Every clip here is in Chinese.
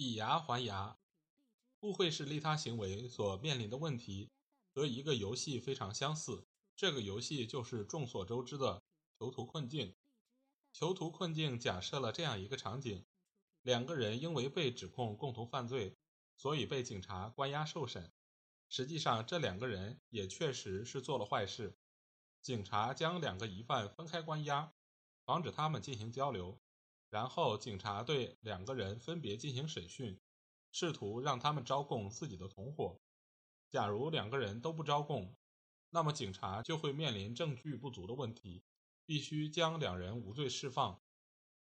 以牙还牙，误会是利他行为所面临的问题和一个游戏非常相似。这个游戏就是众所周知的囚徒困境。囚徒困境假设了这样一个场景：两个人因为被指控共同犯罪，所以被警察关押受审。实际上，这两个人也确实是做了坏事。警察将两个疑犯分开关押。防止他们进行交流，然后警察对两个人分别进行审讯，试图让他们招供自己的同伙。假如两个人都不招供，那么警察就会面临证据不足的问题，必须将两人无罪释放。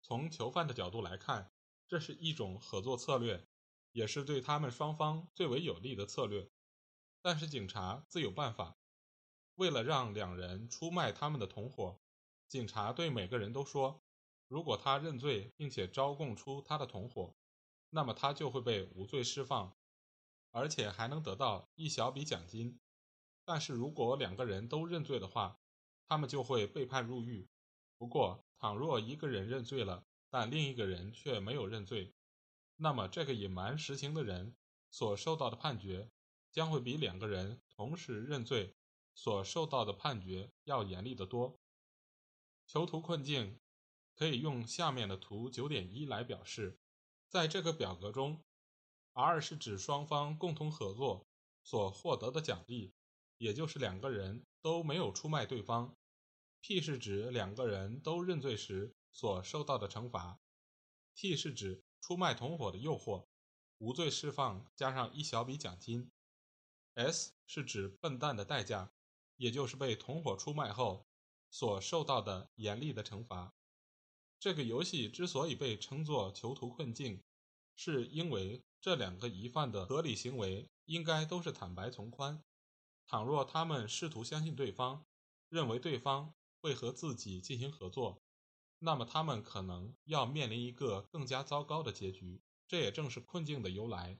从囚犯的角度来看，这是一种合作策略，也是对他们双方最为有利的策略。但是警察自有办法，为了让两人出卖他们的同伙。警察对每个人都说：“如果他认罪并且招供出他的同伙，那么他就会被无罪释放，而且还能得到一小笔奖金。但是如果两个人都认罪的话，他们就会被判入狱。不过，倘若一个人认罪了，但另一个人却没有认罪，那么这个隐瞒实情的人所受到的判决将会比两个人同时认罪所受到的判决要严厉得多。”囚徒困境可以用下面的图九点一来表示。在这个表格中，R 是指双方共同合作所获得的奖励，也就是两个人都没有出卖对方；P 是指两个人都认罪时所受到的惩罚；T 是指出卖同伙的诱惑，无罪释放加上一小笔奖金；S 是指笨蛋的代价，也就是被同伙出卖后。所受到的严厉的惩罚。这个游戏之所以被称作囚徒困境，是因为这两个疑犯的合理行为应该都是坦白从宽。倘若他们试图相信对方，认为对方会和自己进行合作，那么他们可能要面临一个更加糟糕的结局。这也正是困境的由来。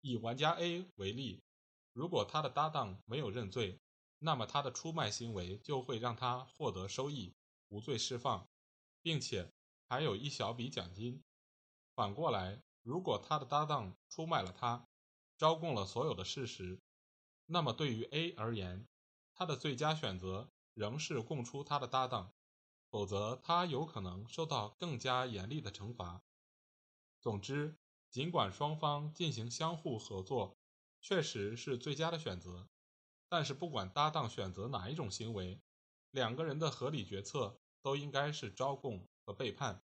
以玩家 A 为例，如果他的搭档没有认罪，那么他的出卖行为就会让他获得收益，无罪释放，并且还有一小笔奖金。反过来，如果他的搭档出卖了他，招供了所有的事实，那么对于 A 而言，他的最佳选择仍是供出他的搭档，否则他有可能受到更加严厉的惩罚。总之，尽管双方进行相互合作，确实是最佳的选择。但是，不管搭档选择哪一种行为，两个人的合理决策都应该是招供和背叛。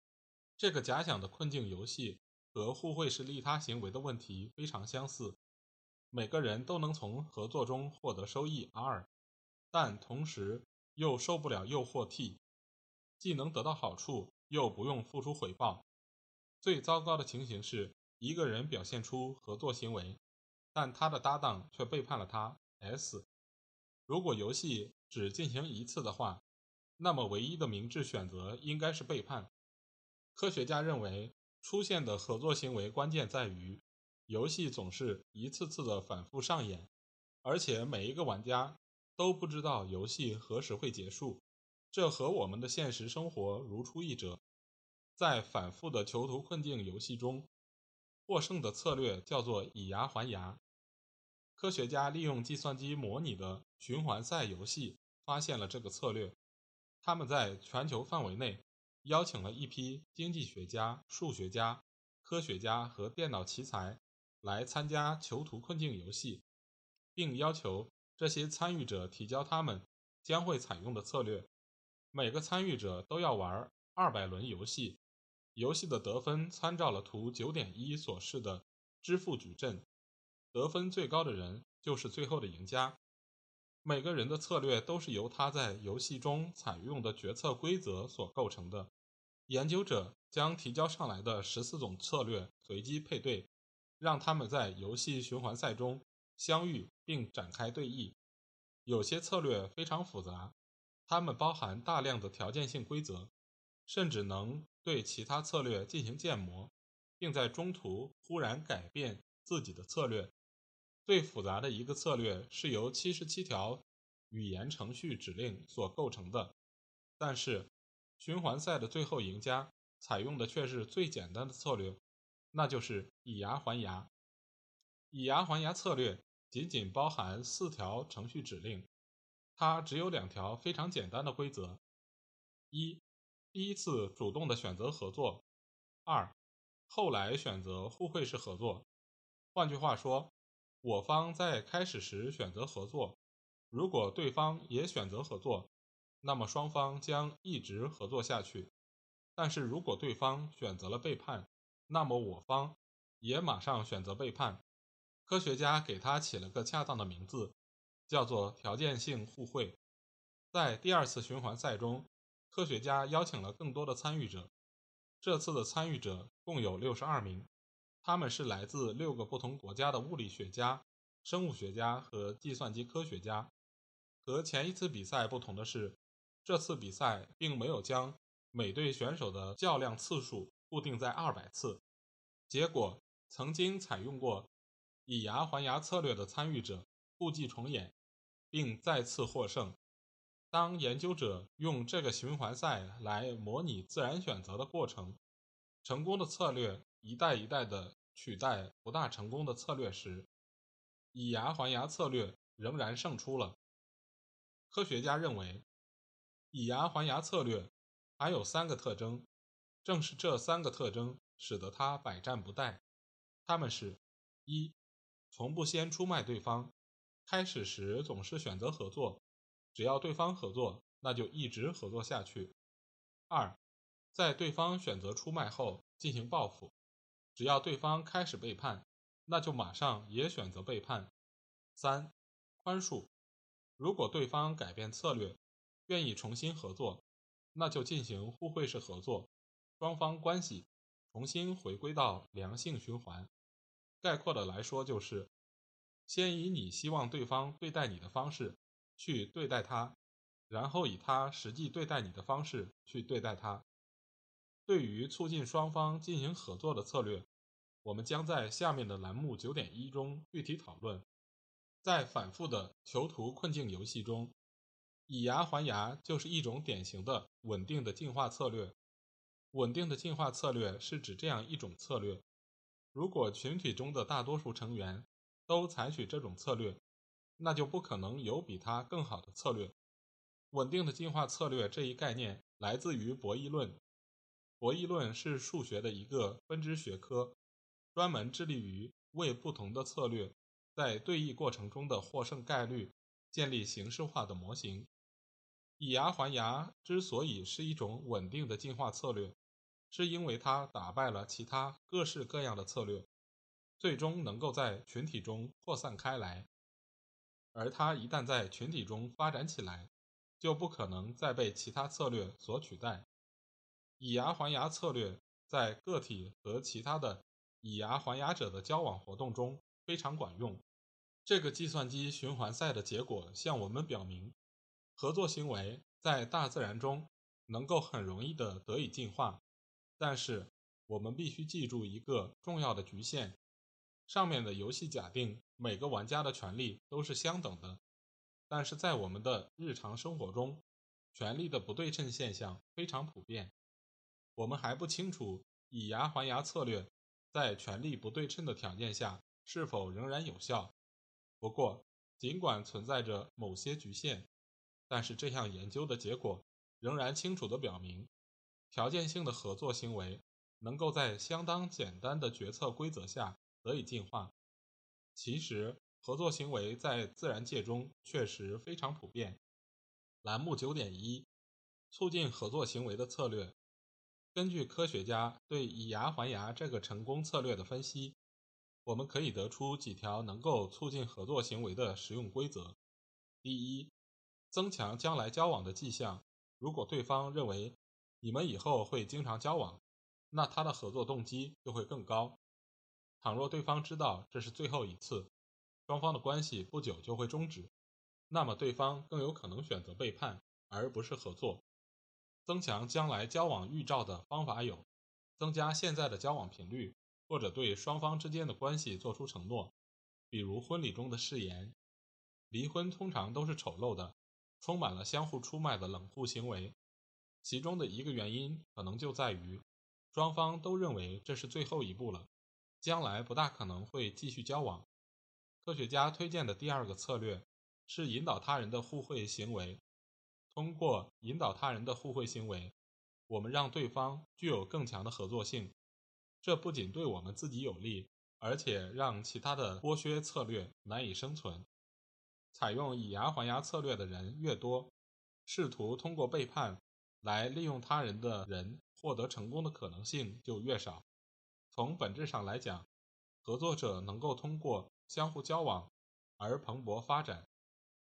这个假想的困境游戏和互惠式利他行为的问题非常相似。每个人都能从合作中获得收益 R，但同时又受不了诱惑 T，既能得到好处，又不用付出回报。最糟糕的情形是一个人表现出合作行为，但他的搭档却背叛了他。S，如果游戏只进行一次的话，那么唯一的明智选择应该是背叛。科学家认为，出现的合作行为关键在于，游戏总是一次次的反复上演，而且每一个玩家都不知道游戏何时会结束。这和我们的现实生活如出一辙。在反复的囚徒困境游戏中，获胜的策略叫做以牙还牙。科学家利用计算机模拟的循环赛游戏发现了这个策略。他们在全球范围内邀请了一批经济学家、数学家、科学家和电脑奇才来参加囚徒困境游戏，并要求这些参与者提交他们将会采用的策略。每个参与者都要玩二百轮游戏。游戏的得分参照了图九点一所示的支付矩阵。得分最高的人就是最后的赢家。每个人的策略都是由他在游戏中采用的决策规则所构成的。研究者将提交上来的十四种策略随机配对，让他们在游戏循环赛中相遇并展开对弈。有些策略非常复杂，它们包含大量的条件性规则，甚至能对其他策略进行建模，并在中途忽然改变自己的策略。最复杂的一个策略是由七十七条语言程序指令所构成的，但是循环赛的最后赢家采用的却是最简单的策略，那就是以牙还牙。以牙还牙策略仅仅包含四条程序指令，它只有两条非常简单的规则：一，第一次主动的选择合作；二，后来选择互惠式合作。换句话说。我方在开始时选择合作，如果对方也选择合作，那么双方将一直合作下去。但是如果对方选择了背叛，那么我方也马上选择背叛。科学家给他起了个恰当的名字，叫做条件性互惠。在第二次循环赛中，科学家邀请了更多的参与者，这次的参与者共有六十二名。他们是来自六个不同国家的物理学家、生物学家和计算机科学家。和前一次比赛不同的是，这次比赛并没有将每队选手的较量次数固定在二百次。结果，曾经采用过以牙还牙策略的参与者故伎重演，并再次获胜。当研究者用这个循环赛来模拟自然选择的过程，成功的策略。一代一代的取代不大成功的策略时，以牙还牙策略仍然胜出了。科学家认为，以牙还牙策略还有三个特征，正是这三个特征使得它百战不殆。他们是：一、从不先出卖对方，开始时总是选择合作，只要对方合作，那就一直合作下去；二、在对方选择出卖后进行报复。只要对方开始背叛，那就马上也选择背叛。三、宽恕。如果对方改变策略，愿意重新合作，那就进行互惠式合作，双方关系重新回归到良性循环。概括的来说，就是先以你希望对方对待你的方式去对待他，然后以他实际对待你的方式去对待他。对于促进双方进行合作的策略，我们将在下面的栏目九点一中具体讨论。在反复的囚徒困境游戏中，以牙还牙就是一种典型的稳定的进化策略。稳定的进化策略是指这样一种策略：如果群体中的大多数成员都采取这种策略，那就不可能有比它更好的策略。稳定的进化策略这一概念来自于博弈论。博弈论是数学的一个分支学科，专门致力于为不同的策略在对弈过程中的获胜概率建立形式化的模型。以牙还牙之所以是一种稳定的进化策略，是因为它打败了其他各式各样的策略，最终能够在群体中扩散开来。而它一旦在群体中发展起来，就不可能再被其他策略所取代。以牙还牙策略在个体和其他的以牙还牙者的交往活动中非常管用。这个计算机循环赛的结果向我们表明，合作行为在大自然中能够很容易的得以进化。但是我们必须记住一个重要的局限：上面的游戏假定每个玩家的权利都是相等的，但是在我们的日常生活中，权力的不对称现象非常普遍。我们还不清楚以牙还牙策略在权力不对称的条件下是否仍然有效。不过，尽管存在着某些局限，但是这项研究的结果仍然清楚地表明，条件性的合作行为能够在相当简单的决策规则下得以进化。其实，合作行为在自然界中确实非常普遍。栏目九点一：促进合作行为的策略。根据科学家对以牙还牙这个成功策略的分析，我们可以得出几条能够促进合作行为的实用规则：第一，增强将来交往的迹象。如果对方认为你们以后会经常交往，那他的合作动机就会更高。倘若对方知道这是最后一次，双方的关系不久就会终止，那么对方更有可能选择背叛，而不是合作。增强将来交往预兆的方法有：增加现在的交往频率，或者对双方之间的关系做出承诺，比如婚礼中的誓言。离婚通常都是丑陋的，充满了相互出卖的冷酷行为。其中的一个原因可能就在于，双方都认为这是最后一步了，将来不大可能会继续交往。科学家推荐的第二个策略是引导他人的互惠行为。通过引导他人的互惠行为，我们让对方具有更强的合作性。这不仅对我们自己有利，而且让其他的剥削策略难以生存。采用以牙还牙策略的人越多，试图通过背叛来利用他人的人获得成功的可能性就越少。从本质上来讲，合作者能够通过相互交往而蓬勃发展，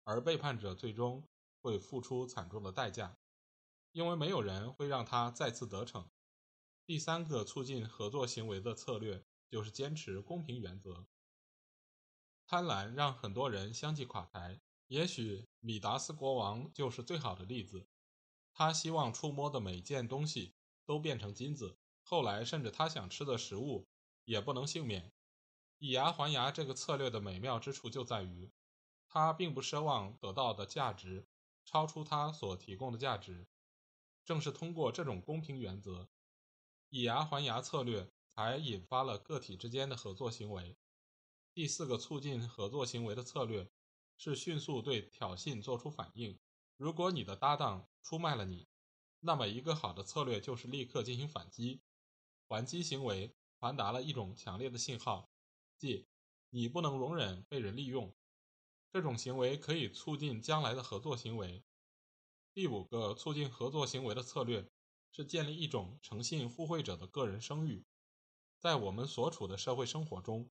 而背叛者最终。会付出惨重的代价，因为没有人会让他再次得逞。第三个促进合作行为的策略就是坚持公平原则。贪婪让很多人相继垮台，也许米达斯国王就是最好的例子。他希望触摸的每件东西都变成金子，后来甚至他想吃的食物也不能幸免。以牙还牙这个策略的美妙之处就在于，他并不奢望得到的价值。超出他所提供的价值，正是通过这种公平原则，以牙还牙策略，才引发了个体之间的合作行为。第四个促进合作行为的策略是迅速对挑衅做出反应。如果你的搭档出卖了你，那么一个好的策略就是立刻进行反击。还击行为传达了一种强烈的信号，即你不能容忍被人利用。这种行为可以促进将来的合作行为。第五个促进合作行为的策略是建立一种诚信互惠者的个人声誉。在我们所处的社会生活中，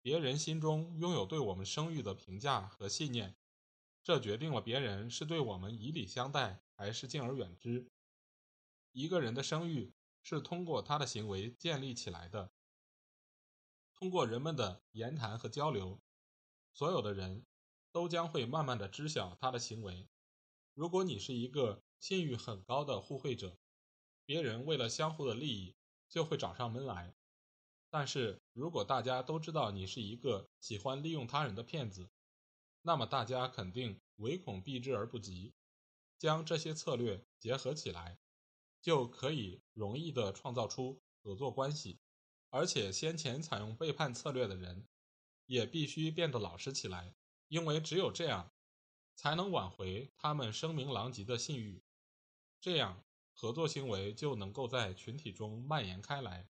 别人心中拥有对我们声誉的评价和信念，这决定了别人是对我们以礼相待还是敬而远之。一个人的声誉是通过他的行为建立起来的，通过人们的言谈和交流。所有的人都将会慢慢的知晓他的行为。如果你是一个信誉很高的互惠者，别人为了相互的利益就会找上门来。但是如果大家都知道你是一个喜欢利用他人的骗子，那么大家肯定唯恐避之而不及。将这些策略结合起来，就可以容易的创造出合作关系。而且先前采用背叛策略的人。也必须变得老实起来，因为只有这样，才能挽回他们声名狼藉的信誉。这样，合作行为就能够在群体中蔓延开来。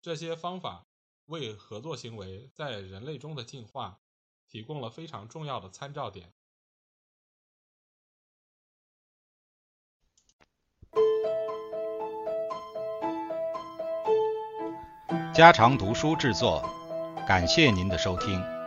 这些方法为合作行为在人类中的进化提供了非常重要的参照点。家常读书制作。感谢您的收听。